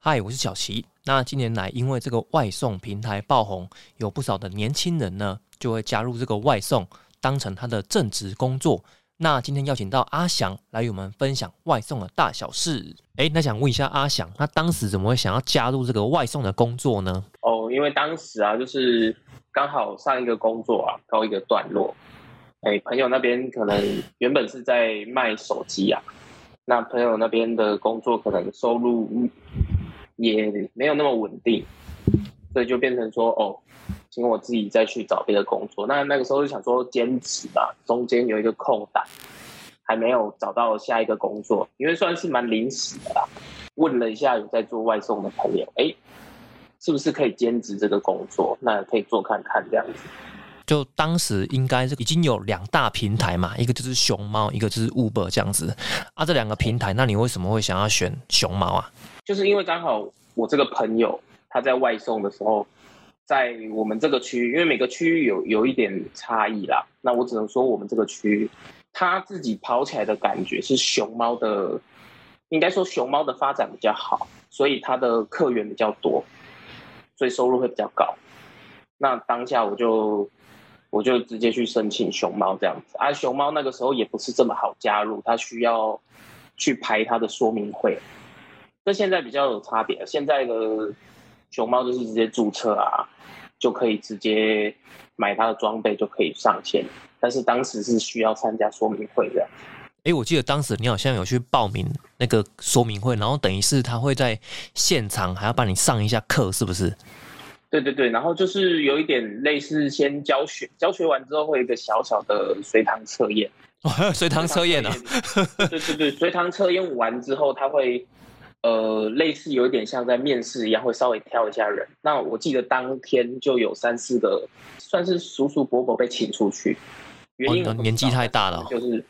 嗨，我是小齐。那近年来，因为这个外送平台爆红，有不少的年轻人呢，就会加入这个外送，当成他的正职工作。那今天邀请到阿翔来与我们分享外送的大小事。哎，那想问一下阿翔，他当时怎么会想要加入这个外送的工作呢？哦，因为当时啊，就是刚好上一个工作啊，告一个段落。哎，朋友那边可能原本是在卖手机啊，那朋友那边的工作可能收入。也没有那么稳定，所以就变成说哦，请我自己再去找别的工作。那那个时候就想说兼职吧，中间有一个空档，还没有找到下一个工作，因为算是蛮临时的啦。问了一下有在做外送的朋友，哎，是不是可以兼职这个工作？那可以做看看这样子。就当时应该是已经有两大平台嘛，一个就是熊猫，一个就是 Uber 这样子啊。这两个平台，那你为什么会想要选熊猫啊？就是因为刚好我这个朋友他在外送的时候，在我们这个区域，因为每个区域有有一点差异啦。那我只能说我们这个区域，他自己跑起来的感觉是熊猫的，应该说熊猫的发展比较好，所以他的客源比较多，所以收入会比较高。那当下我就我就直接去申请熊猫这样子啊。熊猫那个时候也不是这么好加入，它需要去排它的说明会。那现在比较有差别，现在的熊猫就是直接注册啊，就可以直接买它的装备就可以上线。但是当时是需要参加说明会的。哎，我记得当时你好像有去报名那个说明会，然后等于是他会在现场还要帮你上一下课，是不是？对对对，然后就是有一点类似先教学，教学完之后会有一个小小的随堂测验。哦，随堂测验呢？对对对，随堂测验完之后他会。呃，类似有一点像在面试一样，会稍微挑一下人。那我记得当天就有三四个，算是叔叔伯伯被请出去，原因年纪太大了，就是，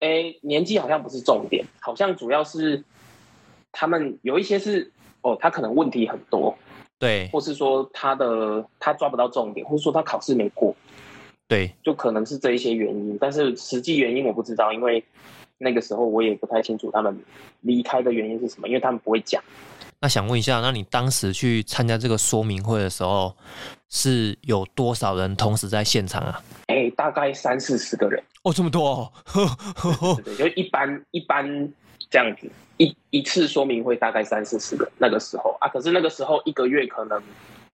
哎，年纪好像不是重点，好像主要是他们有一些是哦，他可能问题很多，对，或是说他的他抓不到重点，或者说他考试没过，对，就可能是这一些原因，但是实际原因我不知道，因为。那个时候我也不太清楚他们离开的原因是什么，因为他们不会讲。那想问一下，那你当时去参加这个说明会的时候，是有多少人同时在现场啊？哎，大概三四十个人。哦，这么多？哦。对对，就一般一般这样子，一一次说明会大概三四十个。那个时候啊，可是那个时候一个月可能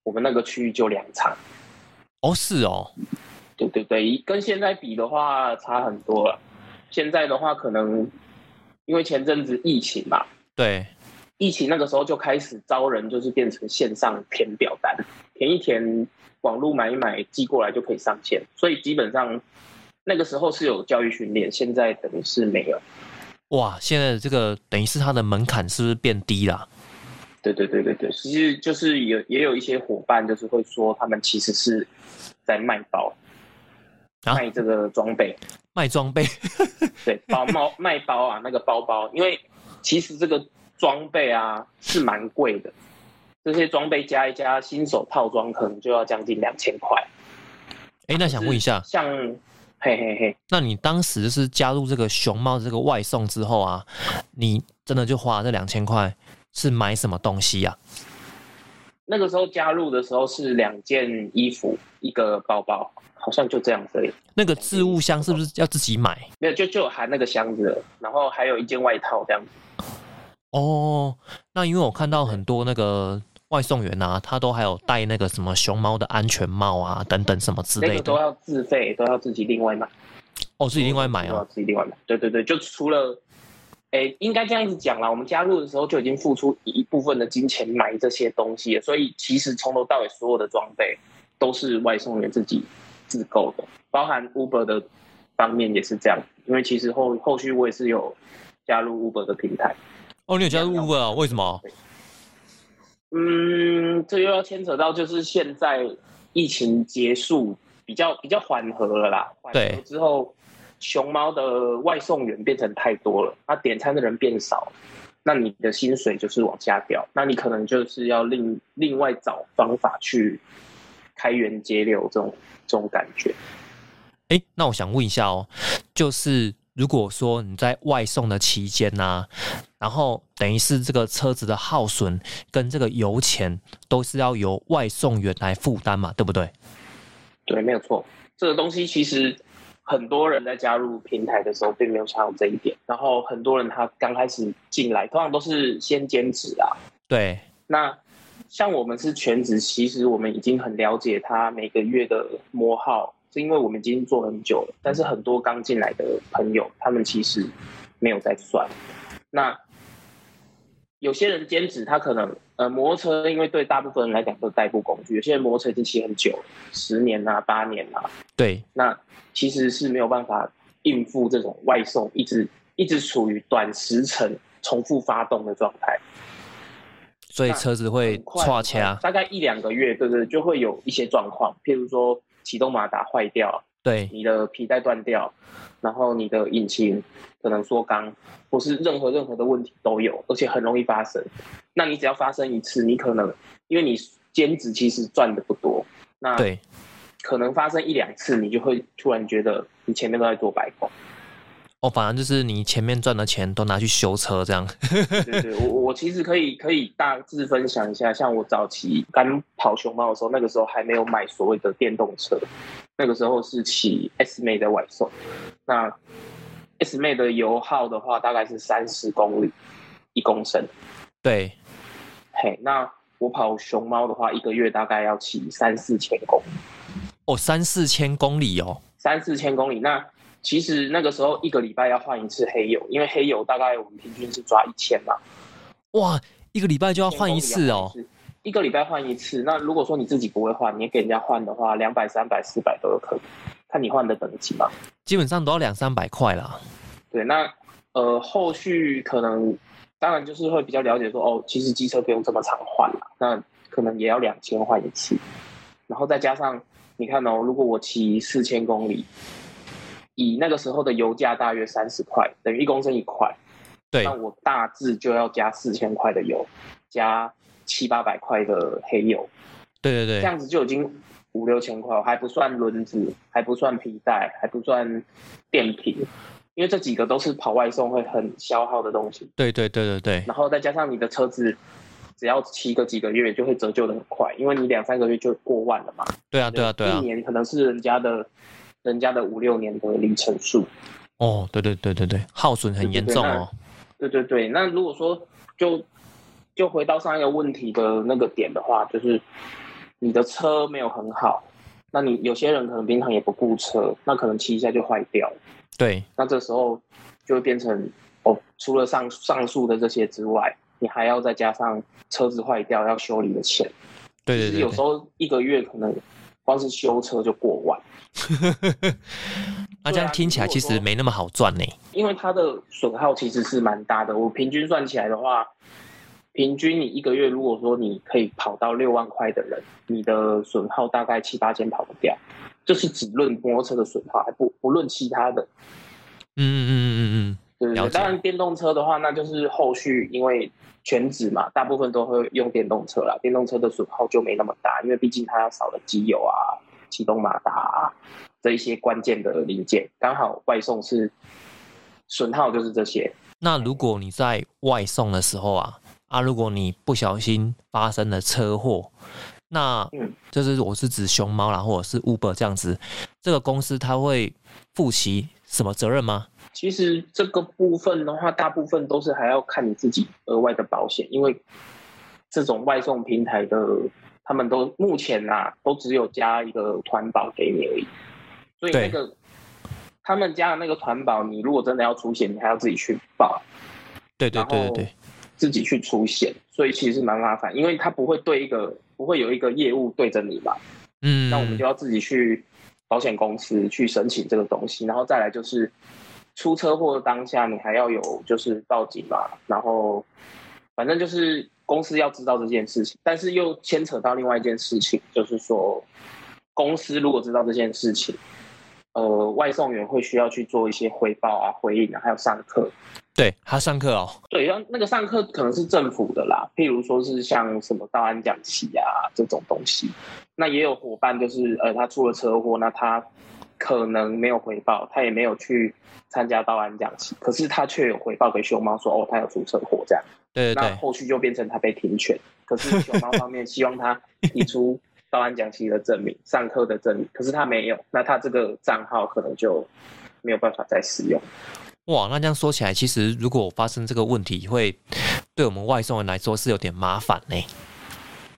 我们那个区域就两场。哦，是哦。对对对，跟现在比的话差很多了。现在的话，可能因为前阵子疫情嘛，对，疫情那个时候就开始招人，就是变成线上填表单，填一填，网络买一买，寄过来就可以上线。所以基本上那个时候是有教育训练，现在等于是没有。哇，现在这个等于是它的门槛是不是变低了？对对对对对，其实就是有也有一些伙伴就是会说，他们其实是在卖包，卖这个装备。卖装备，对，包包卖包啊，那个包包，因为其实这个装备啊是蛮贵的，这些装备加一加，新手套装可能就要将近两千块。哎，那想问一下，像，嘿嘿嘿，那你当时是加入这个熊猫这个外送之后啊，你真的就花这两千块是买什么东西呀？那个时候加入的时候是两件衣服，一个包包。好像就这样子。那个置物箱是不是要自己买？没有，就就含那个箱子，然后还有一件外套这样子。哦，那因为我看到很多那个外送员啊，他都还有戴那个什么熊猫的安全帽啊，等等什么之类的，都要自费，都要自己另外买。哦，自己另外买哦，自己另外买。对对对，就除了，哎，应该这样子讲啦。我们加入的时候就已经付出一部分的金钱买这些东西，所以其实从头到尾所有的装备都是外送员自己。自购的，包含 Uber 的方面也是这样，因为其实后后续我也是有加入 Uber 的平台。哦，你有加入 Uber 啊？为什么？嗯，这又要牵扯到就是现在疫情结束比较比较缓和了啦。对。之后，熊猫的外送员变成太多了，那点餐的人变少，那你的薪水就是往下掉，那你可能就是要另另外找方法去开源节流这种。这种感觉，哎，那我想问一下哦，就是如果说你在外送的期间呢、然后等于是这个车子的耗损跟这个油钱都是要由外送员来负担嘛，对不对？对，没有错。这个东西其实很多人在加入平台的时候并没有想到这一点，然后很多人他刚开始进来，通常都是先兼职啊。对，那像我们是全职，其实我们已经很了解他每个月的磨耗，是因为我们已经做很久了。但是很多刚进来的朋友，他们其实没有在算。那有些人兼职，他可能呃摩托车，因为对大部分人来讲都是代步工具，有些人摩托车已经骑很久了，十年啊、八年啊，对，那其实是没有办法应付这种外送，一直一直处于短时程重复发动的状态。所以车子会很快岔掐，大概一两个月，对对，就会有一些状况，譬如说启动马达坏掉，对，你的皮带断掉，然后你的引擎可能缩缸，或是任何任何的问题都有，而且很容易发生。那你只要发生一次，你可能因为你兼职其实赚的不多，那对，可能发生一两次，你就会突然觉得你前面都在做白工。哦，反正就是你前面赚的钱都拿去修车这样，对对，我我其实可以可以大致分享一下，像我早期刚跑熊猫的时候，那个时候还没有买所谓的电动车，那个时候是骑 S 妹的外送。那 S 妹的油耗的话，大概是三十公里一公升。对，嘿，那我跑熊猫的话，一个月大概要骑三四千公里，哦，三四千公里哦，三四千公里。那其实那个时候一个礼拜要换一次黑油，因为黑油大概我们平均是抓一千嘛。哇，一个礼拜就要换一次哦，一个礼拜换一次。那如果说你自己不会换，你给人家换的话，两百、三百、四百都有可能，看你换的等级嘛。基本上都要两三百块啦。对，那呃，后续可能当然就是会比较了解说，哦，其实机车不用这么常换啦，那可能也要两千换一次，然后再加上你看哦，如果我骑四千公里，以那个时候的油价大约三十块，等于一公升一块。对那，我大致就要加四千块的油，加七八百块的黑油，对对对，这样子就已经五六千块，还不算轮子，还不算皮带，还不算电瓶，因为这几个都是跑外送会很消耗的东西。对对对对对，然后再加上你的车子，只要骑个几个月就会折旧的很快，因为你两三个月就过万了嘛。对啊对啊对啊一，年可能是人家的，人家的五六年的里程数。哦，对对对对对，耗损很严重哦。对对对，那如果说就就回到上一个问题的那个点的话，就是你的车没有很好，那你有些人可能平常也不顾车，那可能骑一下就坏掉了，对那这时候就会变成哦，除了上上述的这些之外，你还要再加上车子坏掉要修理的钱，对对有时候一个月可能光是修车就过万。对，那这样听起来其实没那么好赚呢。因为它的损耗其实是蛮大的。我平均算起来的话，平均你一个月如果说你可以跑到六万块的人，你的损耗大概七八千跑不掉。就是只论摩托车的损耗，还不不论其他的。嗯嗯嗯嗯嗯对？当然，电动车的话，那就是后续因为全职嘛，大部分都会用电动车啦。电动车的损耗就没那么大，因为毕竟它少了机油啊、启动马达啊这一些关键的零件。刚好外送是损耗就是这些。那如果你在外送的时候啊，啊，如果你不小心发生了车祸，那嗯。就是我是指熊猫啦，或者是 Uber 这样子，这个公司它会负起什么责任吗？其实这个部分的话，大部分都是还要看你自己额外的保险，因为这种外送平台的，他们都目前啊，都只有加一个团保给你而已，所以那个他们加的那个团保，你如果真的要出险，你还要自己去报，对对对对对，自己去出险，所以其实蛮麻烦，因为他不会对一个不会有一个业务对着你嘛，嗯，那我们就要自己去保险公司去申请这个东西，然后再来就是出车祸当下，你还要有就是报警嘛，然后反正就是公司要知道这件事情，但是又牵扯到另外一件事情，就是说公司如果知道这件事情，呃，外送员会需要去做一些汇报啊、回应啊，还有上课。对他上课哦，对，要那个上课可能是政府的啦，譬如说是像什么道安讲习啊这种东西。那也有伙伴就是呃，他出了车祸，那他可能没有回报，他也没有去参加道安讲席，可是他却有回报给熊猫说，哦，他有出车祸这样。对对对，那后续就变成他被停权，可是熊猫方面希望他提出到案讲席的证明、上课的证明，可是他没有，那他这个账号可能就没有办法再使用。哇，那这样说起来，其实如果发生这个问题，会对我们外送人来说是有点麻烦呢。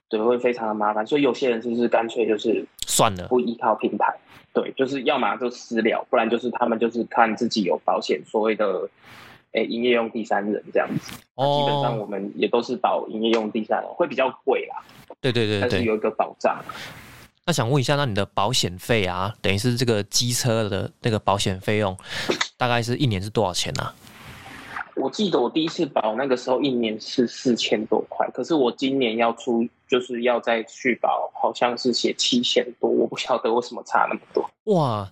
对，会非常的麻烦，所以有些人就是干脆就是算了，不依靠平台。对，就是要么就私了，不然就是他们就是看自己有保险，所谓的诶营业用第三人这样子。哦，基本上我们也都是保营业用第三人，会比较贵啦。对对对，但是有一个保障。那想问一下，那你的保险费啊，等于是这个机车的那个保险费用，大概是一年是多少钱呢？我记得我第一次保那个时候一年是四千多块，可是我今年要出就是要再续保，好像是写七千多，我不晓得为什么差那么多。哇，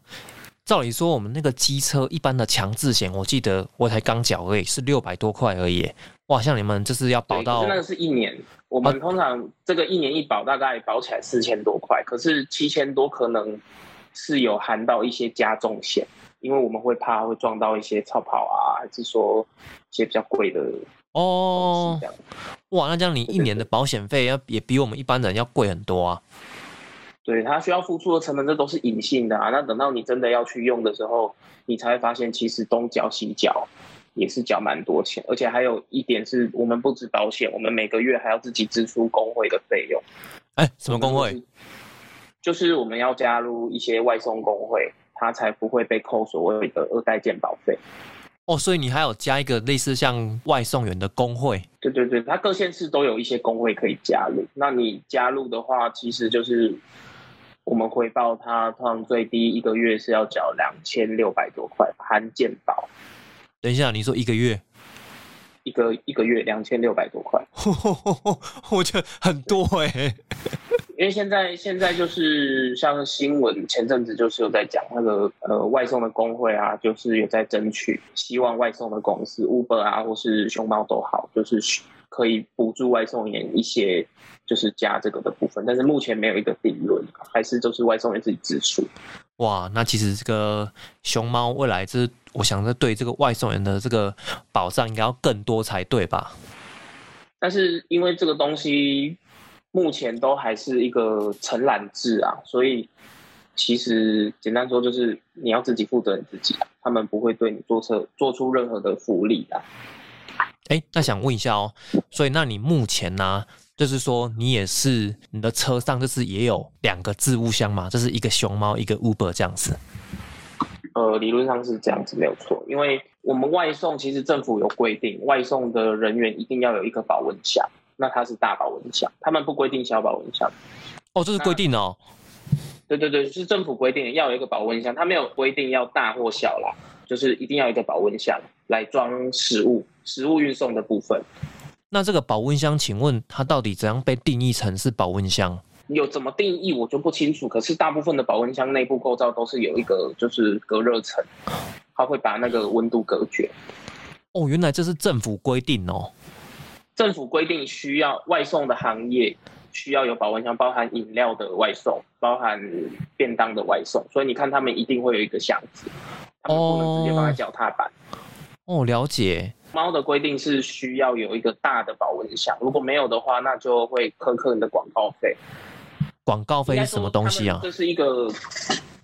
照理说我们那个机车一般的强制险，我记得我才刚缴而已，是六百多块而已。哇，像你们就是要保到，那个是一年，我们通常这个一年一保大概保起来四千多块，可是七千多可能是有含到一些加重险。因为我们会怕会撞到一些超跑啊，还是说一些比较贵的哦。哇，那这样你一年的保险费要也比我们一般人要贵很多啊。对，他需要付出的成本这都是隐性的啊。那等到你真的要去用的时候，你才会发现其实东缴西缴也是缴蛮多钱，而且还有一点是我们不止保险，我们每个月还要自己支出工会的费用。哎，什么工会？就是我们要加入一些外送工会。他才不会被扣所谓的二代健保费哦，所以你还有加一个类似像外送员的工会？对对对，他各县市都有一些工会可以加入。那你加入的话，其实就是我们回报他，通常最低一个月是要缴两千六百多块含健保。等一下，你说一个月？一个一个月两千六百多块，我觉得很多哎。因为现在现在就是像新闻前阵子就是有在讲那个呃外送的工会啊，就是有在争取，希望外送的公司 Uber 啊或是熊猫都好，就是可以补助外送员一些，就是加这个的部分。但是目前没有一个定论，还是就是外送员自己支出。哇，那其实这个熊猫未来这，我想着对这个外送员的这个保障应该要更多才对吧？但是因为这个东西目前都还是一个承揽制啊，所以其实简单说就是你要自己负责你自己，他们不会对你做出做出任何的福利啊。哎，那想问一下哦，所以那你目前呢？就是说，你也是你的车上就是也有两个置物箱嘛，就是一个熊猫，一个 Uber 这样子。呃，理论上是这样子没有错，因为我们外送其实政府有规定，外送的人员一定要有一个保温箱，那它是大保温箱，他们不规定小保温箱。哦，这是规定哦。对对对，是政府规定要有一个保温箱，它没有规定要大或小啦，就是一定要一个保温箱来装食物，食物运送的部分。那这个保温箱，请问它到底怎样被定义成是保温箱？有怎么定义我就不清楚。可是大部分的保温箱内部构造都是有一个就是隔热层，它会把那个温度隔绝。哦，原来这是政府规定哦。政府规定需要外送的行业需要有保温箱，包含饮料的外送，包含便当的外送。所以你看他们一定会有一个箱子，他们不能直接放在脚踏板。哦，了解。猫的规定是需要有一个大的保温箱，如果没有的话，那就会苛刻你的广告费。广告费是什么东西啊？这是一个，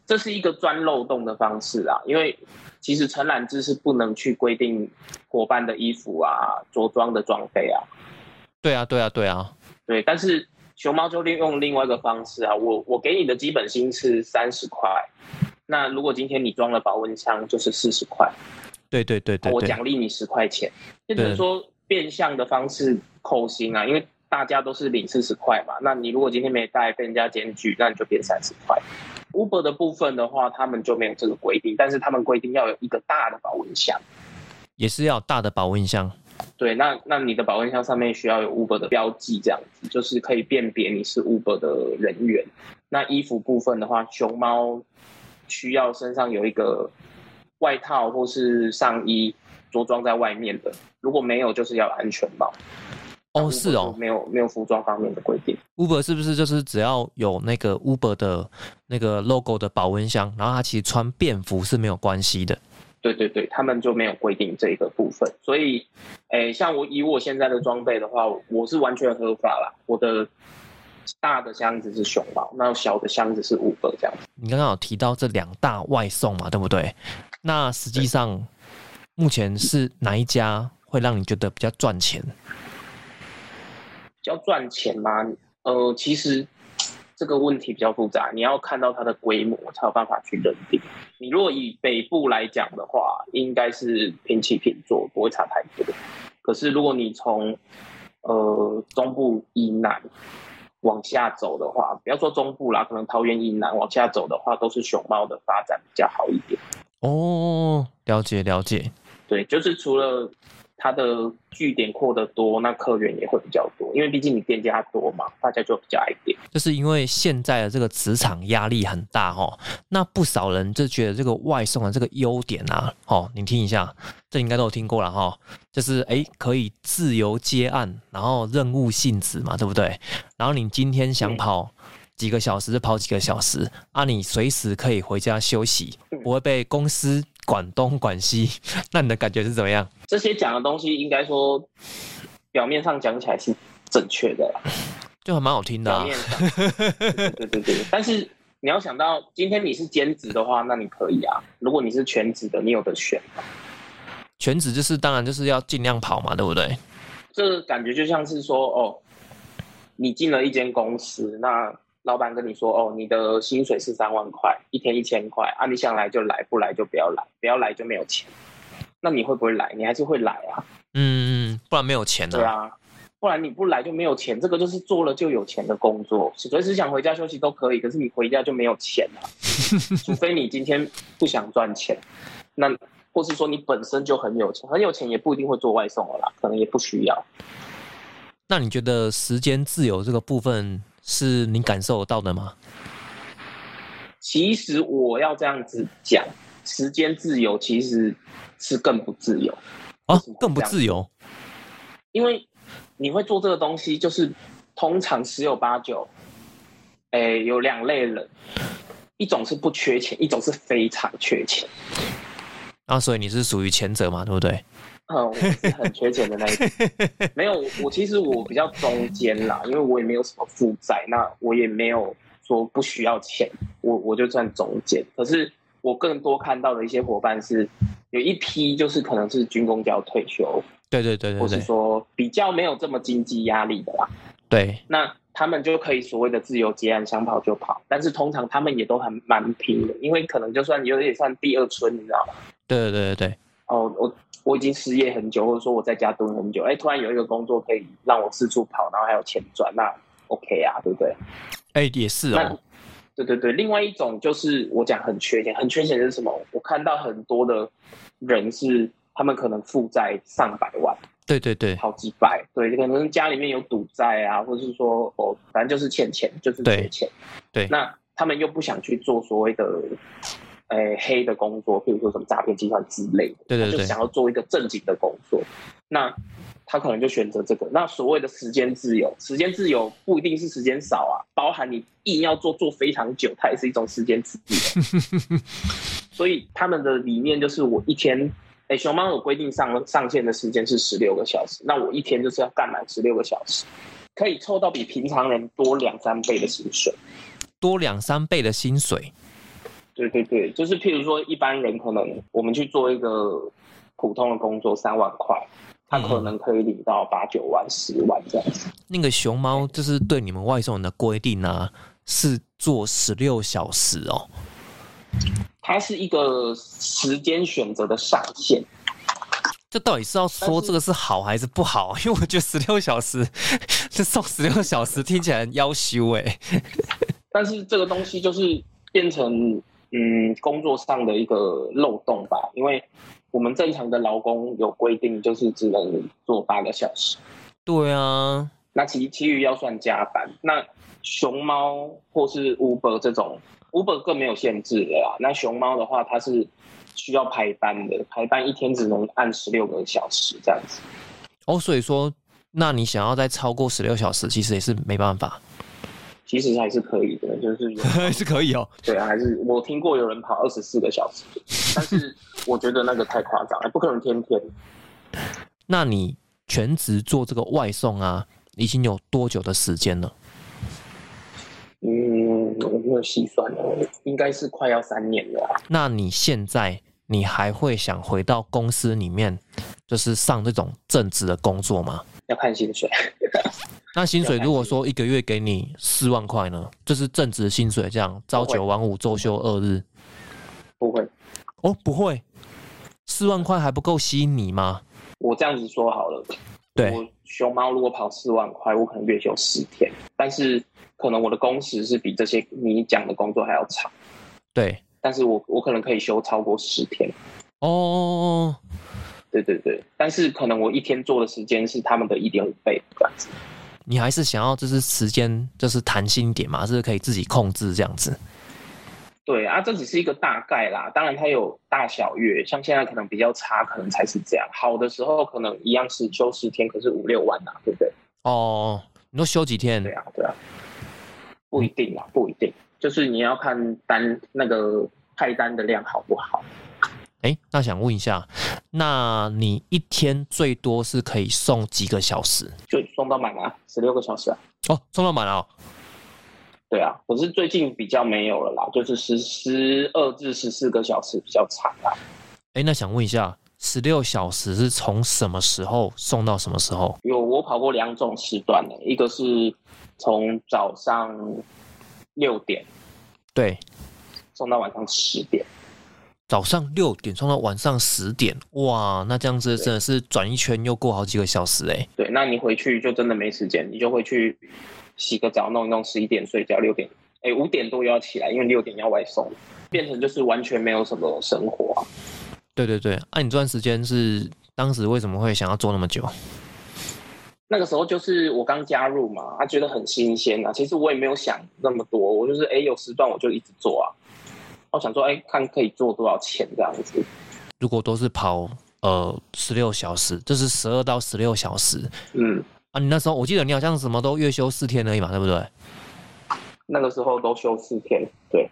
这是一个钻漏洞的方式啊。因为其实承揽制是不能去规定伙伴的衣服啊、着装的装备啊。对啊，对啊，对啊，对。但是熊猫就利用另外一个方式啊，我我给你的基本薪是三十块，那如果今天你装了保温箱，就是四十块。对对对对，我奖励你十块钱，就等于说变相的方式扣薪啊，因为大家都是领四十块嘛。那你如果今天没带被人家检举，那你就变三十块。Uber 的部分的话，他们就没有这个规定，但是他们规定要有一个大的保温箱，也是要大的保温箱。对，那那你的保温箱上面需要有 Uber 的标记，这样子就是可以辨别你是 Uber 的人员。那衣服部分的话，熊猫需要身上有一个。外套或是上衣着装在外面的，如果没有，就是要安全帽。哦，是哦，没有没有服装方面的规定。Uber 是不是就是只要有那个 Uber 的那个 logo 的保温箱，然后他其实穿便服是没有关系的？对对对，他们就没有规定这一个部分。所以，诶，像我以我现在的装备的话，我是完全合法啦。我的大的箱子是熊猫，那小的箱子是 Uber 这样子。你刚刚有提到这两大外送嘛，对不对？那实际上目前是哪一家会让你觉得比较赚钱？比较赚钱吗？呃，其实这个问题比较复杂，你要看到它的规模才有办法去认定。你如果以北部来讲的话，应该是平起平坐，不会差太多。可是如果你从呃中部以南往下走的话，不要说中部啦，可能桃园以南往下走的话，都是熊猫的发展比较好一点。哦，了解了解。对，就是除了。它的据点扩得多，那客源也会比较多，因为毕竟你店家多嘛，大家就比较爱点。就是因为现在的这个职场压力很大哦，那不少人就觉得这个外送的这个优点啊，哦，你听一下，这应该都有听过了哈，就是哎可以自由接案，然后任务性质嘛，对不对？然后你今天想跑几个小时就跑几个小时，啊，你随时可以回家休息，不会被公司。管东管西，那你的感觉是怎么样？这些讲的东西，应该说表面上讲起来是正确的，就还蛮好听的。表面上，对对对。但是你要想到，今天你是兼职的话，那你可以啊。如果你是全职的，你有的选。全职就是当然就是要尽量跑嘛，对不对？这感觉就像是说，哦，你进了一间公司，那。老板跟你说：“哦，你的薪水是三万块，一天一千块啊！你想来就来，不来就不要来，不要来就没有钱。那你会不会来？你还是会来啊？嗯，不然没有钱的。对啊，不然你不来就没有钱。这个就是做了就有钱的工作，随时想回家休息都可以。可是你回家就没有钱了，除非你今天不想赚钱，那或是说你本身就很有钱，很有钱也不一定会做外送了啦，可能也不需要。那你觉得时间自由这个部分？”是你感受到的吗？其实我要这样子讲，时间自由其实是更不自由啊，更不自由。因为你会做这个东西，就是通常十有八九，哎，有两类人，一种是不缺钱，一种是非常缺钱。啊，所以你是属于前者嘛，对不对？嗯，我是很缺钱的那一种，没有我其实我比较中间啦，因为我也没有什么负债，那我也没有说不需要钱，我我就算中间。可是我更多看到的一些伙伴是，有一批就是可能是军工就要退休，对对对对，或是说比较没有这么经济压力的啦，对，那他们就可以所谓的自由结案，想跑就跑。但是通常他们也都很蛮拼的，因为可能就算有点算第二春，你知道吗？对对对对。哦，我我已经失业很久，或者说我在家蹲很久，哎，突然有一个工作可以让我四处跑，然后还有钱赚，那 OK 啊，对不对？哎，也是哦。对对对，另外一种就是我讲很缺钱，很缺钱是什么？我看到很多的人是他们可能负债上百万，对对对，好几百，对，可能家里面有赌债啊，或者是说哦，反正就是欠钱，就是缺钱，对，那他们又不想去做所谓的。诶，黑的工作，譬如说什么诈骗集团之类的，对对对，就想要做一个正经的工作，那他可能就选择这个。那所谓的时间自由，时间自由不一定是时间少啊，包含你硬要做做非常久，它也是一种时间自由。所以他们的理念就是，我一天，哎，熊猫有规定上上线的时间是十六个小时，那我一天就是要干满十六个小时，可以凑到比平常人多两三倍的薪水，多两三倍的薪水。对对对，就是譬如说，一般人可能我们去做一个普通的工作，三万块，他可能可以领到八九万、十万这样子。那个熊猫就是对你们外送人的规定呢，是做十六小时哦。它是一个时间选择的上限。这到底是要说这个是好还是不好？因为我觉得十六小时，这送十六小时听起来很要羞哎。但是这个东西就是变成。嗯，工作上的一个漏洞吧，因为我们正常的劳工有规定，就是只能做八个小时。对啊，那其其余要算加班。那熊猫或是 Uber 这种，Uber 更没有限制的啦。那熊猫的话，它是需要排班的，排班一天只能按十六个小时这样子。哦，所以说那你想要再超过十六小时，其实也是没办法。其实还是可以的，就是有 是可以哦。对啊，还是我听过有人跑二十四个小时，但是我觉得那个太夸张了，不可能天天。那你全职做这个外送啊，已经有多久的时间了？嗯，我没有细算哦，应该是快要三年了啊。那你现在你还会想回到公司里面，就是上这种正职的工作吗？要看薪水。那薪水如果说一个月给你四万块呢？就是正职薪水，这样朝九晚五，周休二日。不会哦，不会，四万块还不够吸引你吗？我这样子说好了，对，我熊猫如果跑四万块，我可能月休十天，但是可能我的工时是比这些你讲的工作还要长。对，但是我我可能可以休超过十天。哦，对对对，但是可能我一天做的时间是他们的一点五倍这样子。你还是想要就是时间就是弹性一点嘛，是可以自己控制这样子。对啊，这只是一个大概啦，当然它有大小月，像现在可能比较差，可能才是这样。好的时候可能一样是休十天，可是五六万呐，对不对？哦，你说休几天？对啊，对啊，不一定啊，不一定，就是你要看单那个派单的量好不好。哎，那想问一下，那你一天最多是可以送几个小时？就送到满啊，十六个小时啊。哦，送到满了。对啊，可是最近比较没有了啦，就是十十二至十四个小时比较长啦。哎，那想问一下，十六小时是从什么时候送到什么时候？有我跑过两种时段的，一个是从早上六点，对，送到晚上十点。早上六点送到晚上十点，哇，那这样子真的是转一圈又过好几个小时哎。对，那你回去就真的没时间，你就会去。洗个澡，弄一弄，十一点睡觉，六点，哎，五点多又要起来，因为六点要外送，变成就是完全没有什么生活啊。对对对，那你这段时间是当时为什么会想要做那么久？那个时候就是我刚加入嘛，他觉得很新鲜啊。其实我也没有想那么多，我就是哎有时段我就一直做啊。我想说哎看可以做多少钱这样子。如果都是跑呃十六小时，就是十二到十六小时，嗯。啊，你那时候我记得你好像什么都月休四天而已嘛，对不对？那个时候都休四天，对。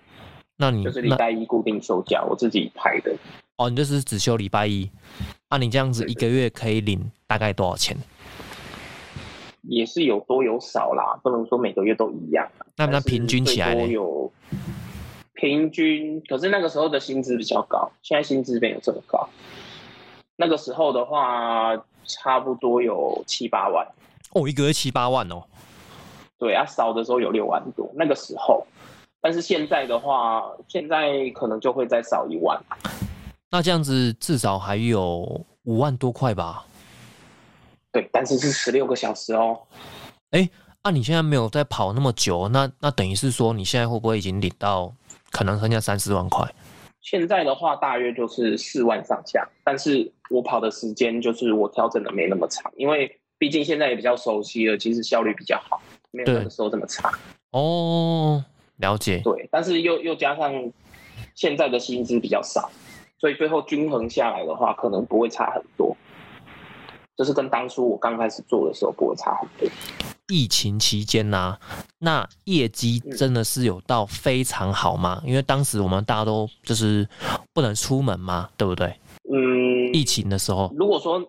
那你就是礼拜一固定休假，我自己排的。哦，你就是只休礼拜一。啊，你这样子一个月可以领大概多少钱？也是有多有少啦，不能说每个月都一样。那那平均起来有平均，可是那个时候的薪资比较高，现在薪资没有这么高。那个时候的话，差不多有七八万。哦，一个月七八万哦，对啊，少的时候有六万多，那个时候，但是现在的话，现在可能就会再少一万。那这样子至少还有五万多块吧？对，但是是十六个小时哦。哎，那你现在没有在跑那么久，那那等于是说你现在会不会已经领到可能剩下三四万块？现在的话大约就是四万上下，但是我跑的时间就是我调整的没那么长，因为。毕竟现在也比较熟悉了，其实效率比较好，没有那个时候这么差。哦，了解。对，但是又又加上现在的薪资比较少，所以最后均衡下来的话，可能不会差很多。就是跟当初我刚开始做的时候不会差很多。疫情期间呢，那业绩真的是有到非常好吗？因为当时我们大家都就是不能出门嘛，对不对？嗯。疫情的时候，如果说。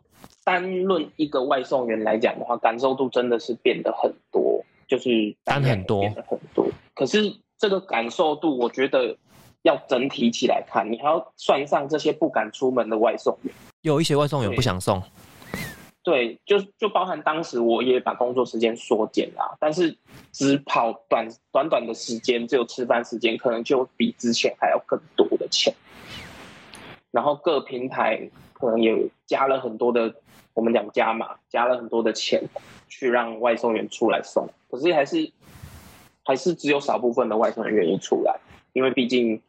单论一个外送员来讲的话，感受度真的是变得很多，就是单很多，变得很多。可是这个感受度，我觉得要整体起来看，你还要算上这些不敢出门的外送员，有一些外送员不想送。对，就就包含当时我也把工作时间缩减了，但是只跑短短短的时间，只有吃饭时间，可能就比之前还要更多的钱。然后各平台可能也加了很多的。我们讲加码，加了很多的钱去让外送员出来送，可是还是还是只有少部分的外送员愿意出来，因为毕竟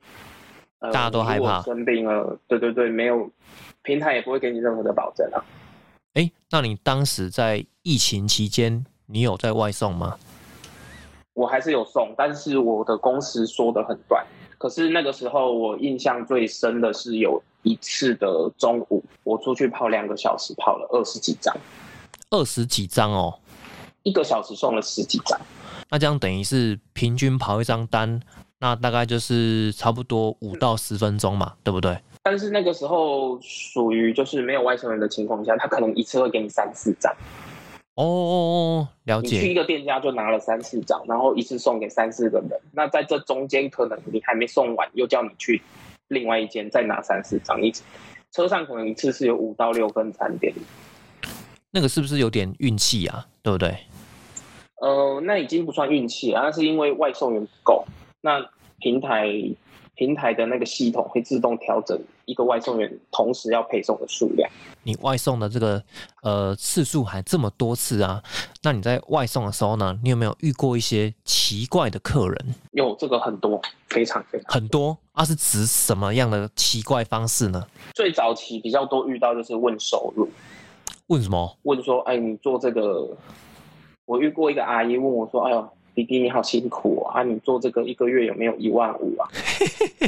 大家都害怕生病了。对对对，没有平台也不会给你任何的保证啊。哎，那你当时在疫情期间，你有在外送吗？我还是有送，但是我的工时缩的很短。可是那个时候我印象最深的是有。一次的中午，我出去跑两个小时，跑了二十几张。二十几张哦，一个小时送了十几张。那这样等于是平均跑一张单，那大概就是差不多五到十分钟嘛，对不对？但是那个时候属于就是没有外送员的情况下，他可能一次会给你三四张。哦哦哦，了你去。一个店家就拿了三四张，然后一次送给三四个人。那在这中间，可能你还没送完，又叫你去另外一间再拿三四张。一车上可能一次是有五到六份餐点。那个是不是有点运气啊？对不对？呃，那已经不算运气了，那是因为外送员不够。那平台平台的那个系统会自动调整一个外送员同时要配送的数量。你外送的这个呃次数还这么多次啊？那你在外送的时候呢，你有没有遇过一些奇怪的客人？有这个很多，非常非常很多啊，是指什么样的奇怪方式呢？最早期比较多遇到就是问收入，问什么？问说，哎，你做这个，我遇过一个阿姨问我说，哎呦，弟弟你好辛苦哦啊，你做这个一个月有没有一万五啊？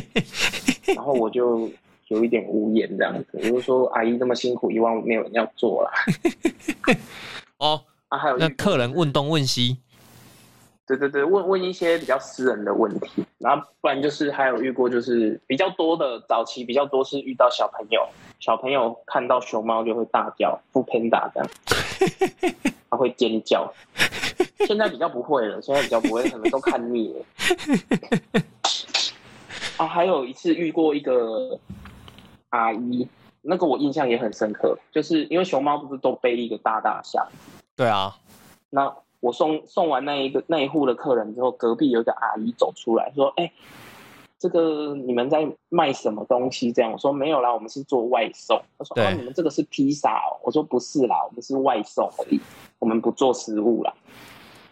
然后我就有一点无言这样子，我就说阿姨这么辛苦，一万五没有人要做啦。哦，啊，还有那客人问东问西，对对对，问问一些比较私人的问题，然后不然就是还有遇过，就是比较多的早期比较多是遇到小朋友，小朋友看到熊猫就会大叫，不 panda 这样，他会尖叫。现在比较不会了，现在比较不会，可能都看腻了。啊，还有一次遇过一个阿姨，那个我印象也很深刻，就是因为熊猫不是都背一个大大箱。对啊，那我送送完那一个那一户的客人之后，隔壁有一个阿姨走出来说：“哎、这个你们在卖什么东西？”这样我说：“没有啦，我们是做外送。”他说：“对哦，你们这个是披萨哦。”我说：“不是啦，我们是外送而已，我们不做食物啦。”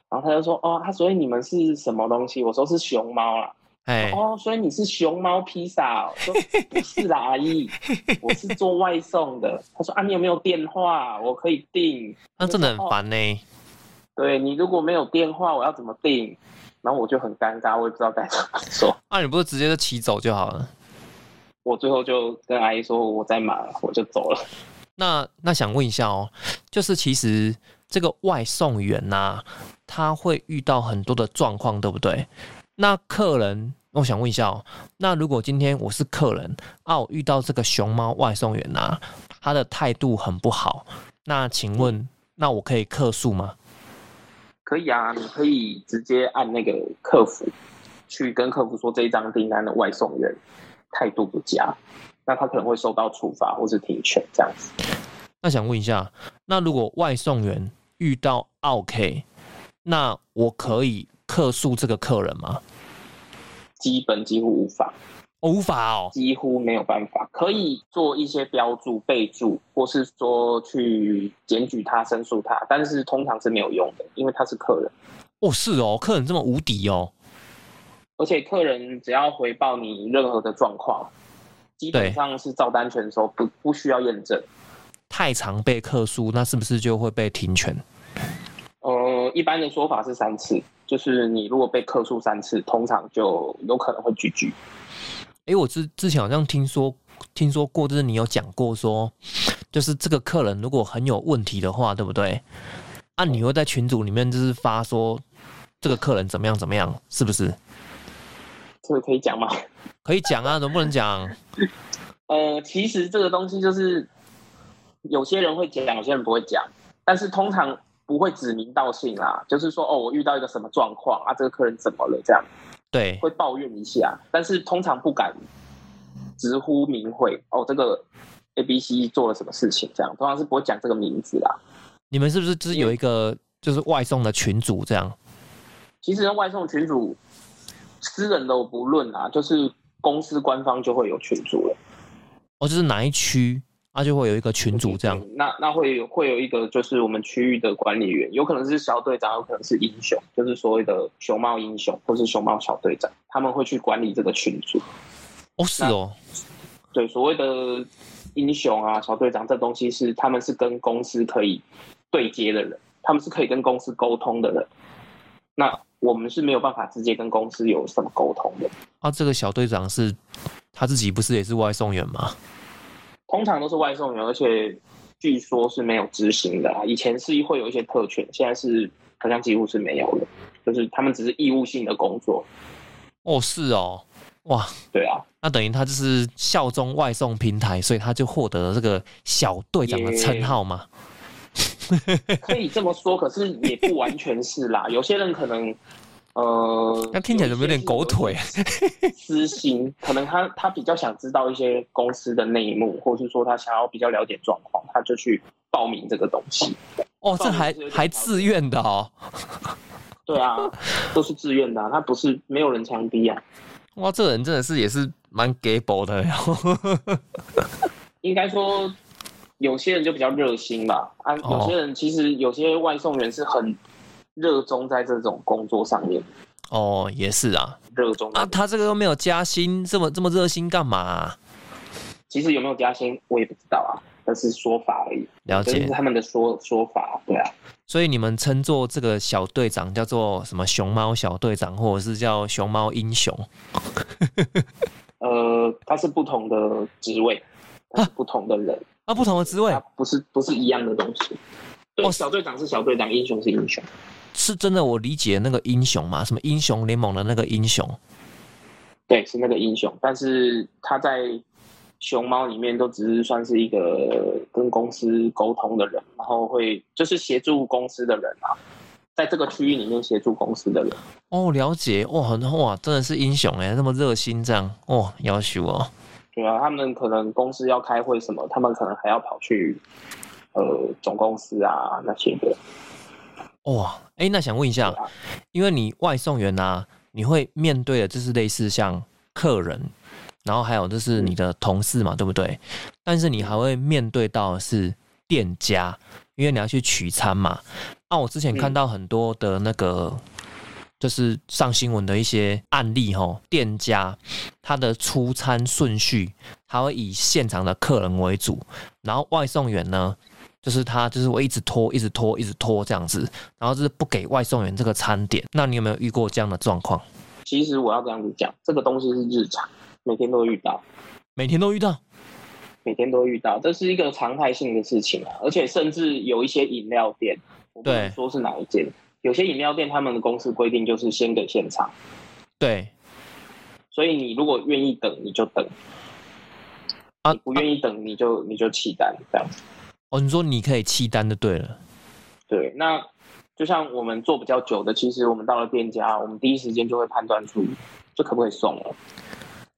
然后他就说：“哦，他所以你们是什么东西？”我说：“是熊猫啦。”哎，哦，所以你是熊猫披萨、说不是啦，阿姨，我是做外送的。他说啊，你有没有电话？我可以订。那真的很烦呢、对你如果没有电话，我要怎么订？然后我就很尴尬，我也不知道该怎么说。那、你不是直接就骑走就好了？我最后就跟阿姨说我在忙，我就走了。那那想问一下哦，就是其实这个外送员呐、他会遇到很多的状况，对不对？那客人，我想问一下哦，那如果今天我是客人啊，我遇到这个熊猫外送员呐、他的态度很不好，那请问，那我可以客诉吗？可以啊，你可以直接按那个客服去跟客服说这一张订单的外送员态度不佳，那他可能会受到处罚或是停权这样子。那想问一下，那如果外送员遇到 OK，那我可以客诉这个客人吗？基本几乎无法，我无法哦。几乎没有办法，可以做一些标注、备注，或是说去检举他、申诉他，但是通常是没有用的，因为他是客人。哦，是哦，客人这么无敌哦。而且客人只要回报你任何的状况，基本上是照单全收，不不需要验证。太常被客诉，那是不是就会被停权？呃，一般的说法是三次，就是你如果被客诉三次，通常就有可能会拒拒。诶，我之之前好像听说听说过，就是你有讲过说，就是这个客人如果很有问题的话，对不对？啊，你会在群组里面就是发说这个客人怎么样怎么样，是不是？这个可以讲吗？可以讲啊，能不能讲？呃，其实这个东西就是有些人会讲，有些人不会讲，但是通常不会指名道姓啦，就是说哦，我遇到一个什么状况啊，这个客人怎么了这样。对，会抱怨一下，但是通常不敢直呼名讳。哦，这个 A、B、C 做了什么事情？这样通常是不会讲这个名字啦。你们是不是就是有一个就是外送的群组这样？其实外送群主，私人的我不论啊，就是公司官方就会有群主了。哦，就是哪一区啊就会有一个群组这样。嗯那那会有会有一个就是我们区域的管理员，有可能是小队长，有可能是英雄，就是所谓的熊猫英雄或是熊猫小队长，他们会去管理这个群组。哦，是哦，对，所谓的英雄啊、小队长，这东西是他们是跟公司可以对接的人，他们是可以跟公司沟通的人。那我们是没有办法直接跟公司有什么沟通的，啊，这个小队长是他自己不是也是外送员吗？通常都是外送员，而且据说是没有执行的啊。以前是会有一些特权，现在是好像几乎是没有了，就是他们只是义务性的工作。哦，是哦，哇，对啊，那等于他就是效忠外送平台，所以他就获得了这个小队长的称号嘛。可以这么说，可是也不完全是啦。有些人可能，呃，那听起来怎么有点狗腿？私心，可能他他比较想知道一些公司的内幕，或是说他想要比较了解状况，他就去报名这个东西。哦，这还还自愿的哦。对啊，都是自愿的，他不是没有人强逼啊。哇，这人真的是也是蛮给薄的。应该说。有些人就比较热心吧，啊，有些人其实有些外送员是很热衷在这种工作上面。哦，也是啊，热衷啊，他这个又没有加薪，这么这么热心干嘛？其实有没有加薪我也不知道啊，那是说法而已。了解是他们的说说法，对啊。所以你们称作这个小队长叫做什么熊猫小队长，或者是叫熊猫英雄？呃，他是不同的职位，他是不同的人。啊，不同的职位，不是不是一样的东西。哦，小队长是小队长，英雄是英雄，是真的。我理解那个英雄嘛，什么英雄联盟的那个英雄，对，是那个英雄。但是他在熊猫里面都只是算是一个跟公司沟通的人，然后会就是协助公司的人啊，在这个区域里面协助公司的人。哦，了解，哇，很哇，真的是英雄哎，那么热心这样，哦，要求哦。对啊，他们可能公司要开会什么，他们可能还要跑去呃总公司啊那些的。哇，哎，那想问一下，因为你外送员啊，你会面对的就是类似像客人，然后还有就是你的同事嘛，对不对？但是你还会面对到是店家，因为你要去取餐嘛。那我之前看到很多的那个。就是上新闻的一些案例吼，店家他的出餐顺序，他会以现场的客人为主，然后外送员呢，就是他就是我一直拖，一直拖，一直拖这样子，然后就是不给外送员这个餐点。那你有没有遇过这样的状况？其实我要这样子讲，这个东西是日常，每天都遇到，每天都遇到，每天都遇到，这是一个常态性的事情啊，而且甚至有一些饮料店，我不能说是哪一间。有些饮料店，他们的公司规定就是先给现场，对，所以你如果愿意等，你就等；啊，不愿意等，你就你就弃单这样子。哦，你说你可以弃单就对了。对，那就像我们做比较久的，其实我们到了店家，我们第一时间就会判断出这可不可以送了。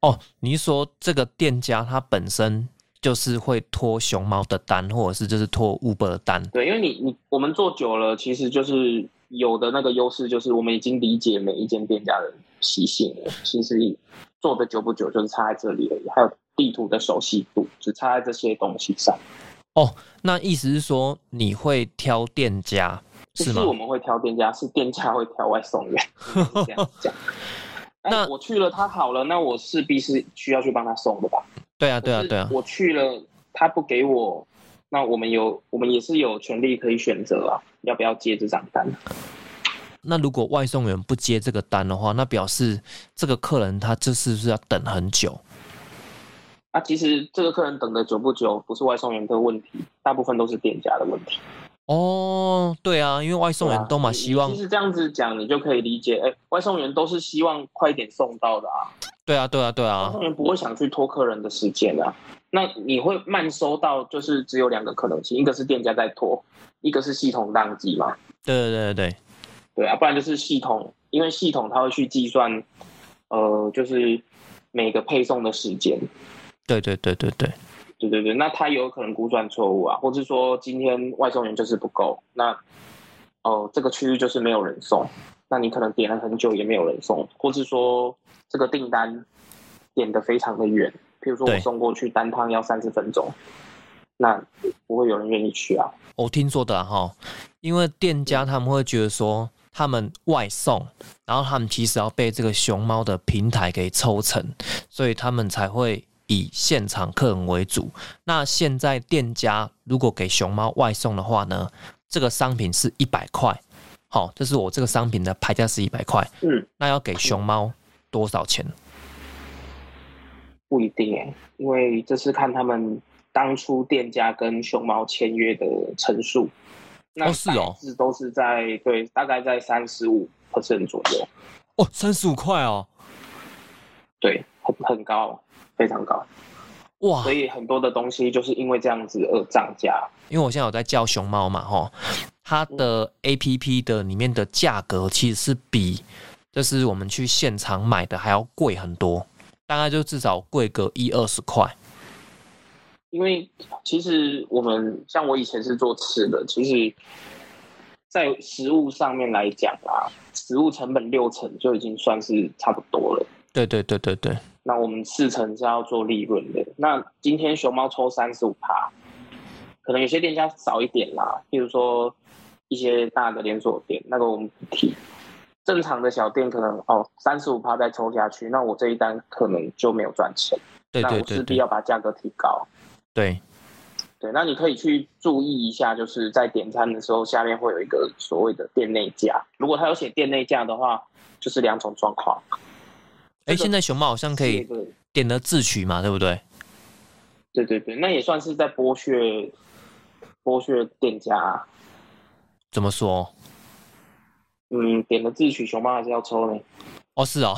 哦，你是说这个店家他本身？就是会拖熊猫的单，或者是就是拖 Uber 的单。对，因为你你我们做久了，其实就是有的那个优势，就是我们已经理解每一间店家的习性了。其实做的久不久，就是差在这里而已。还有地图的熟悉度，只差在这些东西上。哦，那意思是说你会挑店家是吗？是我们会挑店家，是店家会挑外送员。这样讲。那我去了，他好了，那我势必是需要去帮他送的吧？对啊，对啊，对啊！我去了，他不给我，那我们有，我们也是有权利可以选择啊，要不要接这张单？那如果外送员不接这个单的话，那表示这个客人他这是不是要等很久？啊，其实这个客人等的久不久，不是外送员的问题，大部分都是店家的问题。哦，对啊，因为外送员都嘛希望，其实这样子讲，你就可以理解，哎，外送员都是希望快点送到的啊。对啊，对啊，对啊！外送员不会想去拖客人的时间啊。那你会慢收到，就是只有两个可能性：一个是店家在拖，一个是系统宕机嘛。对对对对对啊！不然就是系统，因为系统它会去计算，呃，就是每个配送的时间。对对对对对。对对那他有可能估算错误啊或是说今天外送员就是不够那哦这个区域就是没有人送那你可能点了很久也没有人送或是说这个订单点的非常的远譬如说我送过去单趟要三十分钟那不会有人愿意去啊。我听说的哈因为店家他们会觉得说他们外送然后他们其实要被这个熊猫的平台给抽成所以他们才会以现场客人为主。那现在店家如果给熊猫外送的话呢，这个商品是一百块，好，这是我这个商品的牌价是一百块，嗯，那要给熊猫。多少钱？不一定哎，因为这是看他们当初店家跟熊猫签约的层数，那哦是哦。大致都是在对，大概在三十五 percent 左右，哦，三十五块哦，对，很很高，非常高，哇所！以很多的东西就是因为这样子而涨价。因为我现在有在叫熊猫嘛，吼，它的 A P P 的里面的价格其实是比就是我们去现场买的还要贵很多，大概就至少贵个一二十块。因为其实我们像我以前是做吃的，其实，在食物上面来讲啊，食物成本六成就已经算是差不多了。对对对对对，那我们四成是要做利润的。那今天熊猫抽三十五趴，可能有些店家少一点啦，譬如说一些大的连锁店，那个我们不提。正常的小店可能哦三十五趴再抽下去，那我这一单可能就没有赚钱，对那我势必对对对要把价格提高。对，对，那你可以去注意一下，就是在点餐的时候，下面会有一个所谓的店内价。如果他有写店内价的话，就是两种状况。哎，这个现在熊猫好像可以对点了自取嘛，对不对？对对对，那也算是在剥削剥削店家。怎么说？嗯，点了自取熊猫还是要抽呢？哦，是哦，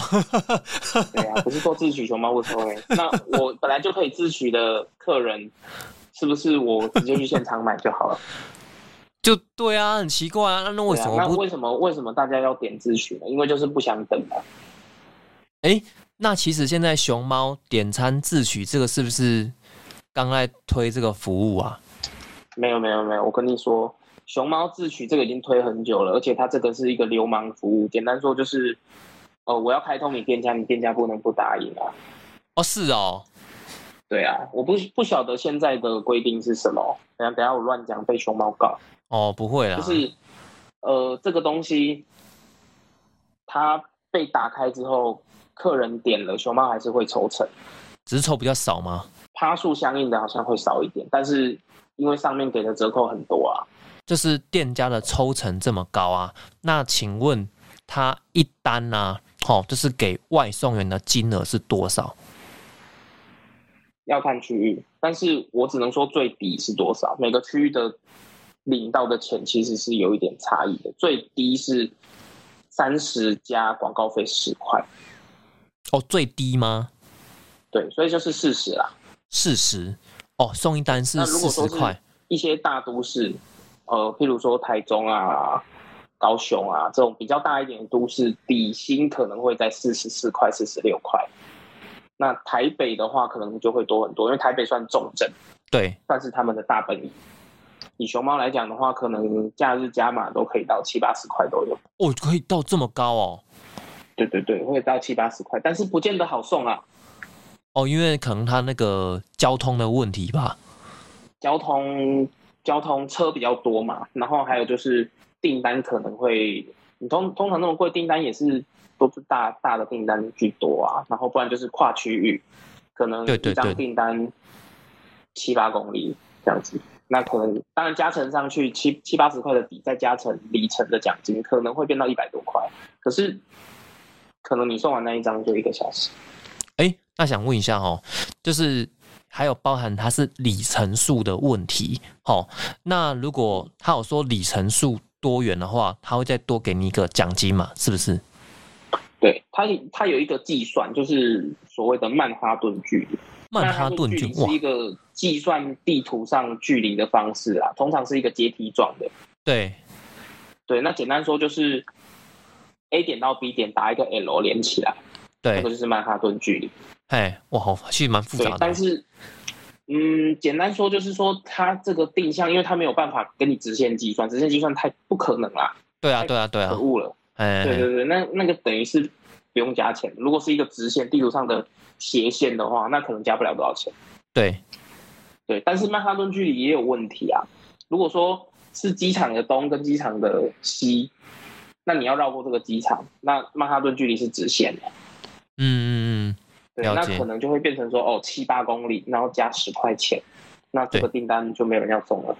对啊，不是说自取熊猫不抽呢？那我本来就可以自取的客人，是不是我直接去现场买就好了？就对啊，很奇怪啊，那那为什么不？那为什么为什么大家要点自取呢？因为就是不想等嘛。哎，那其实现在熊猫点餐自取这个是不是刚在推这个服务啊？没有没有没有，我跟你说，熊猫自取这个已经推很久了，而且它这个是一个流氓服务。简单说就是，呃，我要开通你店家，你店家不能不答应啊。哦，是哦，对啊，我不不晓得现在的规定是什么。等下等下我乱讲被熊猫告，哦，不会啦，就是呃这个东西，它被打开之后，客人点了，熊猫还是会抽成，只是抽比较少吗？趴数相应的好像会少一点，但是因为上面给的折扣很多啊，就是店家的抽成这么高啊，那请问他一单呢、哦，就是给外送员的金额是多少？要看区域，但是我只能说最低是多少，每个区域的领到的钱其实是有一点差异的，最低是三十加广告费十块，哦，最低吗？对，所以就是四十啦。四十哦，送一单是四十块一些大都市，呃，譬如说台中啊、高雄啊这种比较大一点的都市，底薪可能会在四十四块、四十六块。那台北的话，可能就会多很多，因为台北算重镇，对，算是他们的大本营。以熊猫来讲的话，可能假日加码都可以到七八十块都有。哦，可以到这么高哦。对对对，会到七八十块，但是不见得好送啊。哦，因为可能他那个交通的问题吧。交通交通车比较多嘛，然后还有就是订单可能会，你通通常那么贵订单也是都是大大的订单居多啊，然后不然就是跨区域，可能一张订单七八公里这样子，那可能当然加成上去七七八十块的底，再加成里程的奖金，可能会变到一百多块，可是可能你送完那一张就一个小时。哎，那想问一下哦，就是还有包含它是里程数的问题，哦，那如果他有说里程数多元的话，他会再多给你一个奖金嘛？是不是？对它，它有一个计算，就是所谓的曼哈顿距离。曼哈顿距离是一，个计算地图上距离的方式啊，通常是一个阶梯状的。对，对，那简单说就是 A 点到 B 点打一个 L 连起来，这对个，就是曼哈顿距离。哎，哇，好，其实蛮复杂，的但。是，嗯，简单说就是说，它这个定向，因为它没有办法跟你直线计算，直线计算太不可能啦，对啊，对啊，对啊，可恶了。哎，对对对，那那个等于是不用加钱。如果是一个直线地图上的斜线的话，那可能加不了多少钱。对，对，但是曼哈顿距离也有问题啊。如果说是机场的东跟机场的西，那你要绕过这个机场，那曼哈顿距离是直线的。嗯嗯嗯，对，那可能就会变成说哦七八公里，然后加十块钱，那这个订单就没有人要送了，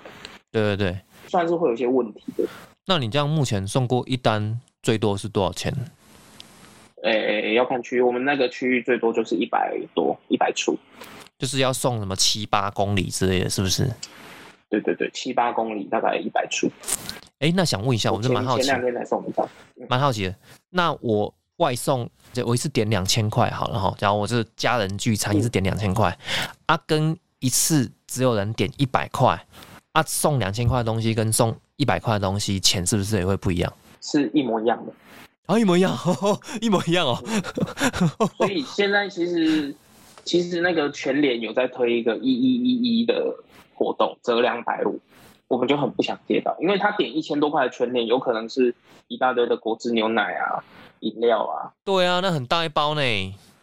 对对对。算是会有一些问题的。那你这样目前送过一单最多是多少钱？诶，要看区域，我们那个区域最多就是一百多，一百出。就是要送什么七八公里之类的，是不是？对对对，七八公里大概一百出。哎，那想问一下，我是蛮好奇，前两天才送一趟，蛮好奇的。那我外送，我一次点两千块好了哈。然后我是家人聚餐，一次点两千块，啊，跟一次只有人点一百块，啊，送两千块的东西跟送一百块的东西，钱是不是也会不一样？是一模一样的，啊，一模一样，一模一样哦。所以现在其实其实那个全联有在推一个一一一一的。活动折两百五，我们就很不想接到，因为他点一千多块的全年，有可能是一大堆的果汁牛奶啊、饮料啊。对啊，那很大一包呢。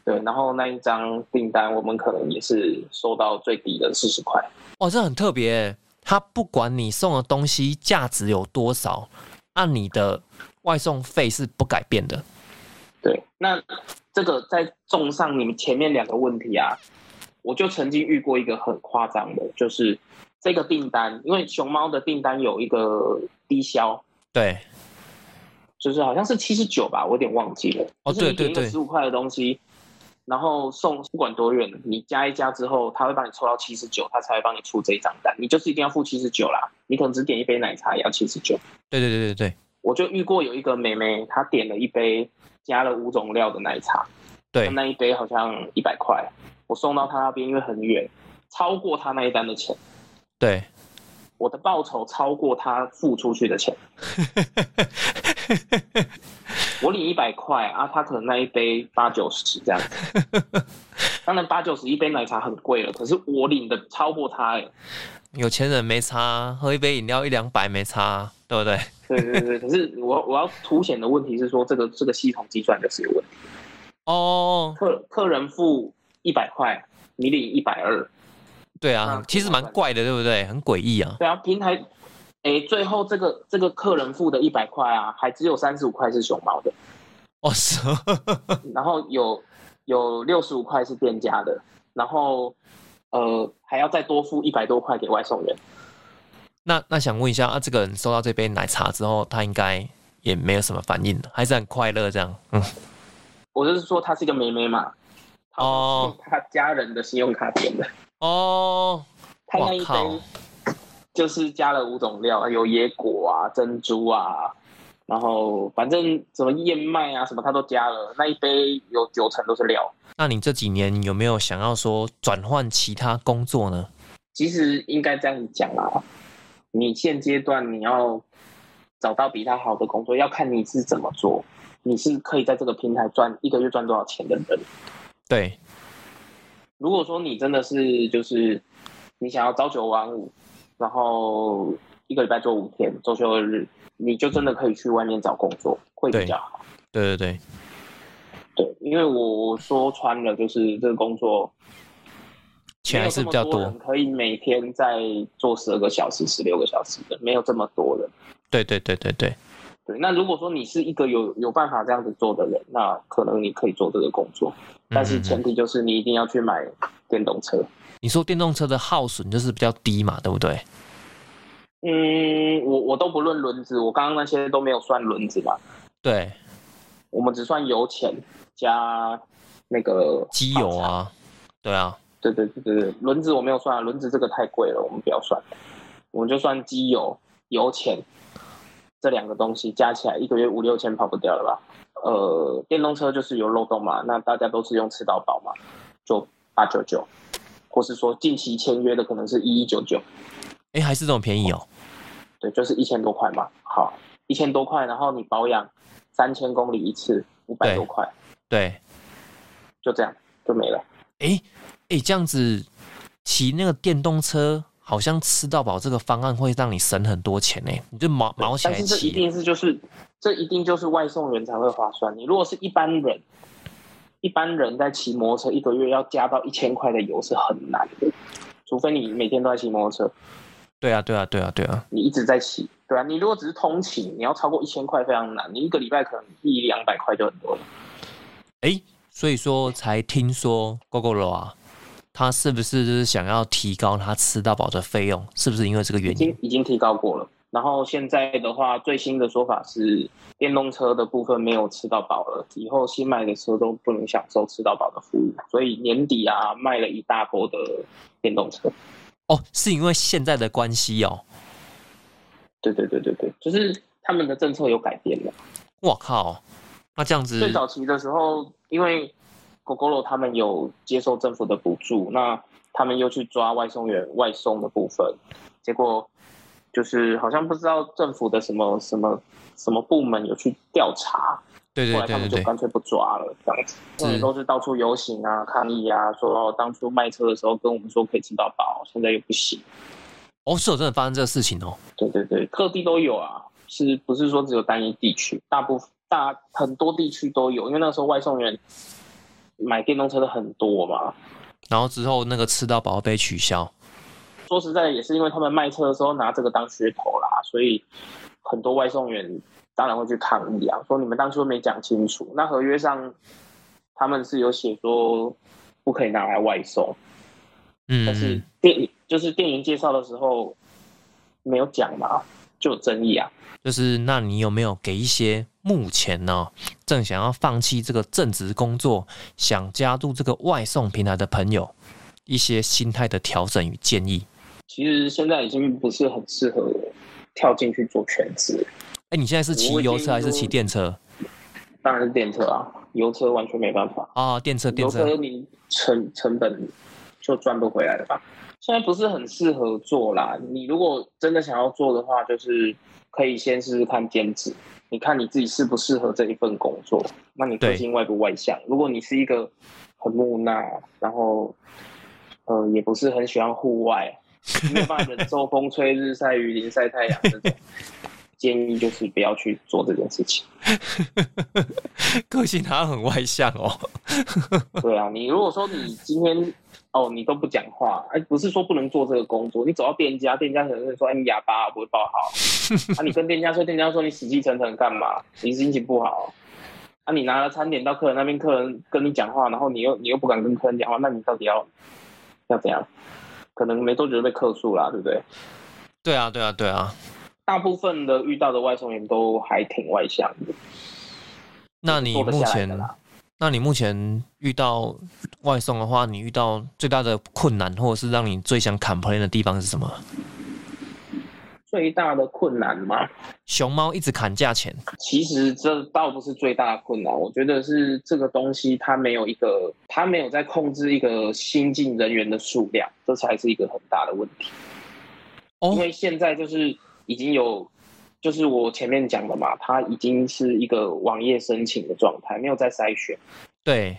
对，然后那一张订单，我们可能也是收到最低的四十块。哇，这很特别。他不管你送的东西价值有多少，按你的外送费是不改变的。对，那这个在综上你们前面两个问题啊。我就曾经遇过一个很夸张的，就是这个订单，因为熊猫的订单有一个低消，对，就是好像是七十九吧，我有点忘记了。哦，对对对，十五块的东西，然后送不管多远，你加一加之后，他会帮你抽到七十九，他才会帮你出这一张单，你就是一定要付七十九啦。你可能只点一杯奶茶也要七十九。对对对对对，我就遇过有一个妹妹，她点了一杯加了五种料的奶茶，对，那一杯好像一百块。我送到她那边，因为很远，超过她那一单的钱。对，我的报酬超过他付出去的钱。我领一百块啊，他可能那一杯八九十这样子。当然八九十一杯奶茶很贵了，可是我领的超过他哎。有钱人没差，喝一杯饮料一两百没差，对不对？对对对，可是我我要凸显的问题是说，这个这个系统计算的是有问题。哦，客客人付。一百块，你领一百二，对啊，其实蛮怪的，对不对？很诡异啊。对啊，平台，哎，最后这个这个客人付的一百块啊，还只有三十五块是熊猫的，哦是，然后有有六十五块是店家的，然后呃还要再多付一百多块给外送员。那那想问一下啊，这个人收到这杯奶茶之后，他应该也没有什么反应，还是很快乐这样？嗯，我就是说他是一个妹妹嘛。哦，他家人的信用卡点的哦，他那一杯就是加了五种料，有野果啊、珍珠啊，然后反正什么燕麦啊什么他都加了，那一杯有九成都是料。那你这几年有没有想要说转换其他工作呢？其实应该这样讲啊，你现阶段你要找到比他好的工作，要看你是怎么做，你是可以在这个平台赚一个月赚多少钱的人。对，如果说你真的是就是你想要朝九晚五，然后一个礼拜做五天周休二日，你就真的可以去外面找工作，会比较好。对对对，对，因为我说穿了，就是这个工作钱还是比较多，可以每天在做十二个小时、十六个小时的，没有这么多人。对对对对对。对，那如果说你是一个有有办法这样子做的人，那可能你可以做这个工作，但是前提就是你一定要去买电动车。你说电动车的耗损就是比较低嘛，对不对？嗯，我我都不论轮子，我刚刚那些都没有算轮子嘛。对，我们只算油钱加那个机油啊。对啊，对对对对对，轮子我没有算，轮子这个太贵了，我们不要算，我们就算机油油钱。这两个东西加起来一个月五六千跑不掉了吧？呃，电动车就是有漏洞嘛，那大家都是用吃到饱嘛，就八九九，或是说近期签约的可能是一一九九，哎，还是这么便宜哦？对，就是一千多块嘛。好，一千多块，然后你保养三千公里一次，五百多块，对，就这样就没了。哎哎，这样子骑那个电动车。好像吃到饱这个方案会让你省很多钱呢，你就毛毛起来骑。但是这一定是就是这一定就是外送员才会划算。你如果是一般人，一般人在骑摩托车一个月要加到一千块的油是很难的，除非你每天都在骑摩托车。对啊，对啊，对啊，对啊，你一直在骑，对啊。你如果只是通勤，你要超过一千块非常难。你一个礼拜可能一两百块就很多了。哎，所以说才听说 GoGo 啊。他是不是就是想要提高他吃到饱的费用？是不是因为这个原因？已经已经提高过了，然后现在的话，最新的说法是电动车的部分没有吃到饱了，以后新买的车都不能享受吃到饱的服务，所以年底啊卖了一大波的电动车。哦，是因为现在的关系哦。对对对对对，就是他们的政策有改变了。我靠，那这样子最早期的时候，因为 GoGo 他们有接受政府的补助，那他们又去抓外送员外送的部分，结果就是好像不知道政府的什么什么什么部门有去调查，对对后来他们就干脆不抓了，这样子。他们都是到处游行啊、抗议啊，说哦当初卖车的时候跟我们说可以吃到饱，现在又不行。哦，是有真的发生这个事情哦。对对对，各地都有啊，是不是说只有单一地区？大部分大很多地区都有，因为那时候外送员买电动车的很多嘛。然后之后那个吃到饱被取消，说实在的，也是因为他们卖车的时候拿这个当噱头啦，所以很多外送员当然会去抗议啊，说你们当初没讲清楚。那合约上他们是有写说不可以拿来外送，嗯但是嗯，电影就是电影介绍的时候没有讲嘛，就有争议啊。就是那你有没有给一些目前呢正想要放弃这个正职工作，想加入这个外送平台的朋友一些心态的调整与建议？其实现在已经不是很适合跳进去做全职，哎，你现在是骑油车还是骑电车？当然是电车啊，油车完全没办法。啊，电车，电油车，车你成成本就赚不回来了吧？现在不是很适合做啦。你如果真的想要做的话，就是可以先试试看兼职，你看你自己适不适合这一份工作，那你个性外不外向？如果你是一个很木讷，然后呃也不是很喜欢户外，没有办法忍受风吹日晒雨淋晒太阳这种，建议就是不要去做这件事情。个性好像很外向哦。对啊，你如果说你今天哦你都不讲话，哎，不是说不能做这个工作，你走到店家，店家可能会说，哎，你哑巴不会报好，啊，你跟店家说，店家说你死气沉沉干嘛？你心情不好，啊，你拿了餐点到客人那边，客人跟你讲话，然后你又你又不敢跟客人讲话，那你到底要要怎样？可能没多久就被客诉啦，对不对？对啊，对啊，对啊。大部分的遇到的外送员都还挺外向的，那你目前的啦，那你目前遇到外送的话，你遇到最大的困难，或者是让你最想 complain 的地方是什么？最大的困难吗，熊猫一直砍价钱，其实这倒不是最大的困难，我觉得是这个东西它没有一个，它没有在控制一个新进人员的数量，这才是一个很大的问题。哦因为现在就是已经有，就是我前面讲的嘛，它已经是一个网页申请的状态，没有在筛选。对，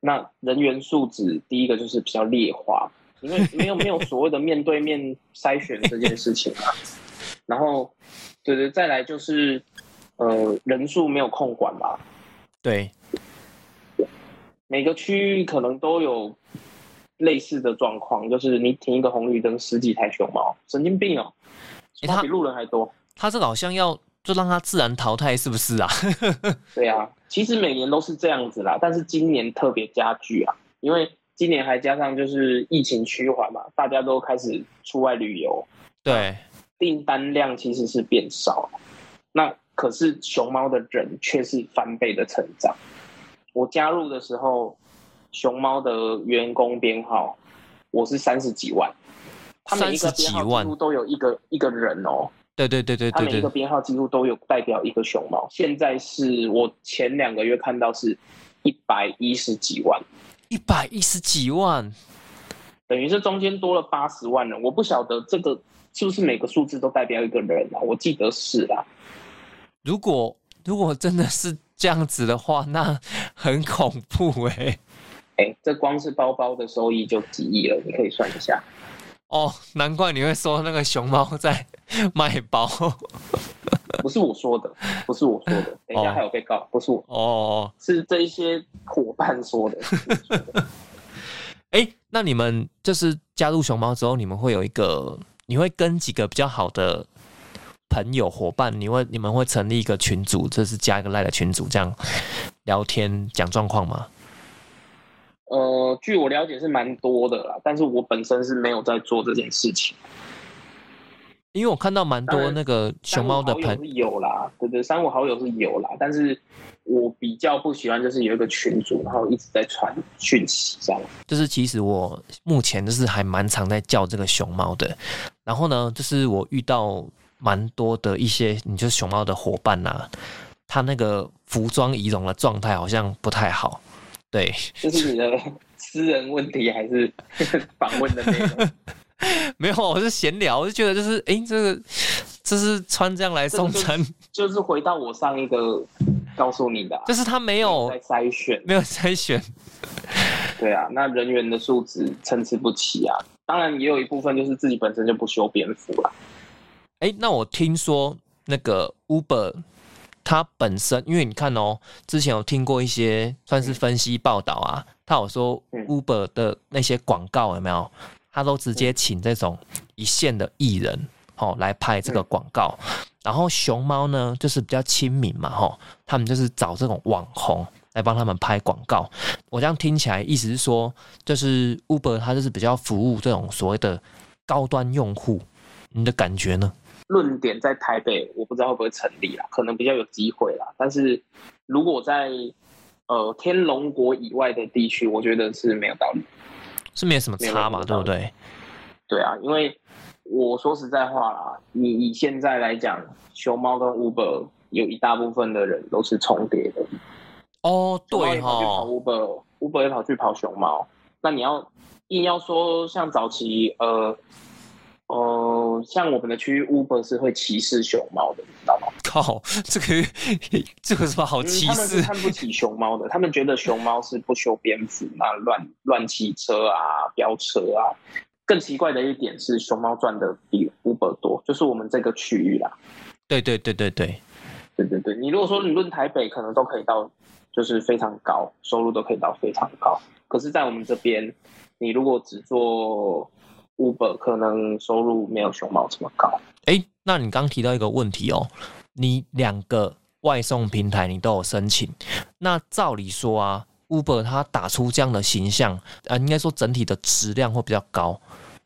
那人员素质，第一个就是比较劣化，因为没有没有所谓的面对面筛选这件事情啊。然后，对对，再来就是呃人数没有控管嘛，对，每个区域可能都有类似的状况，就是你停一个红绿灯，十几台熊猫，神经病哦，诶他它比路人还多。他这个好像要就让它自然淘汰，是不是啊？对啊，其实每年都是这样子啦，但是今年特别加剧啊，因为今年还加上就是疫情趋缓嘛，大家都开始出外旅游，对，订单量其实是变少，那可是熊猫的人却是翻倍的成长。我加入的时候，熊猫的员工编号我是三十几万，他每一个30几编号万几乎都有一个一个人哦，对对对对它每一个编号几乎都有代表一个熊猫。现在是我前两个月看到是一百一十几万，一百一十几万，等于是中间多了八十万人。我不晓得这个是不是每个数字都代表一个人啊？我记得是啦。如果如果真的是这样子的话，那很恐怖哎、哎，这光是包包的收益就几亿了，你可以算一下。哦，难怪你会说那个熊猫在 卖包不是我说的，不是我说的，等一下哦还有被告，不是我，哦。是这一些伙伴说的。哎，那你们就是加入熊猫之后，你们会有一个，你会跟几个比较好的朋友伙伴，你会你们会成立一个群组，这是加一个赖的群组，这样聊天讲状况吗？呃，据我了解是蛮多的啦，但是我本身是没有在做这件事情。因为我看到蛮多那个熊猫的朋是有啦，对对，三五好友是有啦，但是我比较不喜欢就是有一个群主，然后一直在传讯息这样。就是其实我目前就是还蛮常在叫这个熊猫的，然后呢，就是我遇到蛮多的一些，你就是熊猫的伙伴呐，他那个服装仪容的状态好像不太好，对，这是你的私人问题还是 访问的内容？没有，我是闲聊，我就觉得就是，哎，这个这是穿这样来送餐，就是回到我上一个告诉你的，就是他没有在筛选，没有筛选，对啊，那人员的素质参差不齐啊，当然也有一部分就是自己本身就不修边幅啦。哎，那我听说那个 Uber，它本身，因为你看哦，之前有听过一些算是分析报道啊，他有说 Uber 的那些广告有没有？他都直接请这种一线的艺人，哦来拍这个广告，然后熊猫呢就是比较亲民嘛，吼，他们就是找这种网红来帮他们拍广告。我这样听起来，意思是说，就是 Uber 它就是比较服务这种所谓的高端用户，你的感觉呢？论点在台北，我不知道会不会成立啦，可能比较有机会啦。但是如果在呃天龙国以外的地区，我觉得是没有道理。是没什么差嘛，对不对？对啊，因为我说实在话啦，你以现在来讲，熊猫跟 Uber 有一大部分的人都是重叠的。哦，对哈。跑 Uber，Uber 也跑去跑熊猫，那你要硬要说像早期呃。哦，像我们的区域，Uber 是会歧视熊猫的，你知道吗？靠，这个这个什么好歧视？他们是看不起熊猫的，他们觉得熊猫是不修边幅，那乱乱骑车啊，飙车啊。更奇怪的一点是，熊猫赚的比 Uber 多，就是我们这个区域啦。对对对对对，对对对。你如果说你论台北，可能都可以到，就是非常高，收入都可以到非常高。可是，在我们这边，你如果只做 Uber 可能收入没有熊猫这么高。哎，那你刚提到一个问题哦，你两个外送平台你都有申请，那照理说啊，Uber 它打出这样的形象，呃，应该说整体的质量会比较高。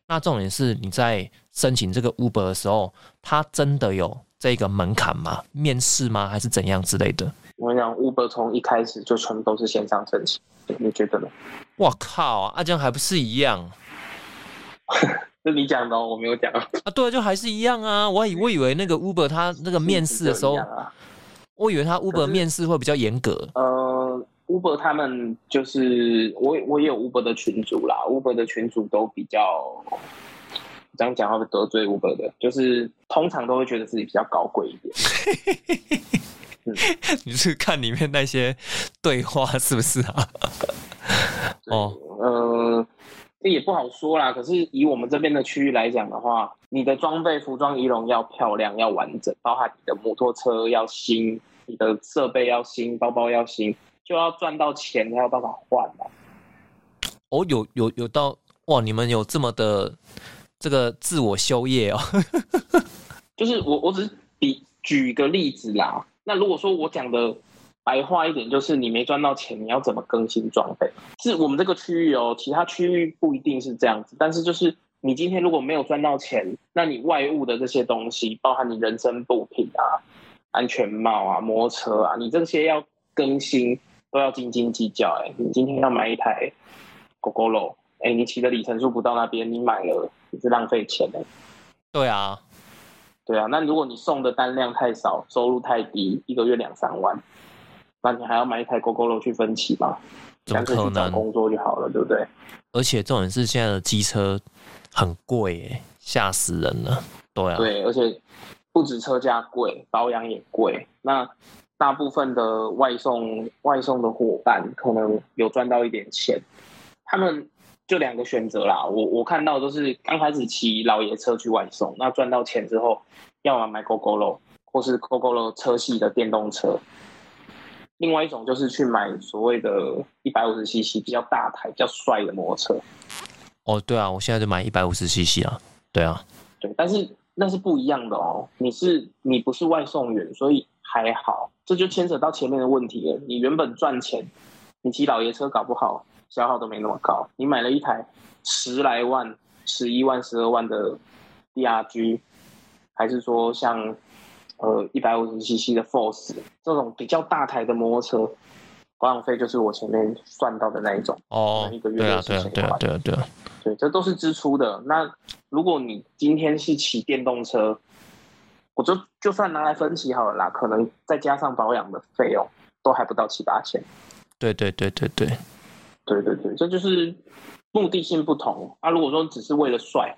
那重点是你在申请这个 Uber 的时候，它真的有这个门槛吗？面试吗？还是怎样之类的？我跟你讲，Uber 从一开始就全部都是线上申请，你觉得呢？我靠，啊，这样还不是一样？是你讲的，我没有讲啊。对，就还是一样啊。我以我以为那个 Uber 他那个面试的时候，我以为他 Uber 面试会比较严格。呃，Uber 他们就是我我也有 Uber 的群主啦，Uber 的群主都比较这样讲会得罪 Uber 的，就是通常都会觉得自己比较高贵一点。你是看里面那些对话是不是啊？哦，呃。这也不好说啦。可是以我们这边的区域来讲的话，你的装备、服装、仪容要漂亮、要完整，包含你的摩托车要新，你的设备要新，包包要新，就要赚到钱才有办法换嘛。哦，有有有到哇！你们有这么的这个自我修业哦。就是我我只是比举个例子啦。那如果说我讲的。白话一点就是你没赚到钱，你要怎么更新装备？是我们这个区域哦，其他区域不一定是这样子。但是就是你今天如果没有赚到钱，那你外物的这些东西，包含你人身物品啊、安全帽啊、摩托车啊，你这些要更新都要斤斤计较。哎，你今天要买一台 GoGo 哎，你骑的里程数不到那边，你买了你是浪费钱的。对啊，对啊。那如果你送的单量太少，收入太低，一个月两三万。那你还要买一台 GoGo 去分期吗？怎么可能？工作就好了，对不对？而且重点是现在的机车很贵，哎，吓死人了。对啊，对，而且不止车价贵，保养也贵。那大部分的外送外送的伙伴可能有赚到一点钱，他们就两个选择啦。我我看到都是刚开始骑老爷车去外送，那赚到钱之后，要么买 GoGo 或是 GoGo 车系的电动车。另外一种就是去买所谓的一百五十 CC 比较大台、比较帅的摩托车。哦，对啊，我现在就买一百五十 CC 啊。对啊，对，但是那是不一样的哦。你是你不是外送员，所以还好。这就牵扯到前面的问题了。你原本赚钱，你骑老爷车搞不好消耗都没那么高。你买了一台十来万、十一万、十二万的 DRG，还是说像呃一百五十 CC 的 Force 这种比较大台的摩托车，保养费就是我前面算到的那一种。哦一个，月对啊，60对啊，对啊，千块对啊，对啊，对，这都是支出的。那如果你今天是骑电动车，我就就算拿来分期好了啦，可能再加上保养的费用，都还不到七八千。对对对对对，对对对，这就是目的性不同啊。如果说只是为了帅，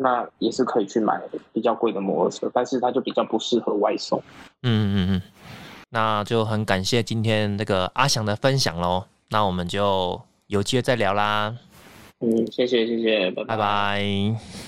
那也是可以去买比较贵的摩托车，但是它就比较不适合外送。嗯嗯嗯，那就很感谢今天那个阿翔的分享喽。那我们就有机会再聊啦，嗯，谢谢谢谢，拜拜拜。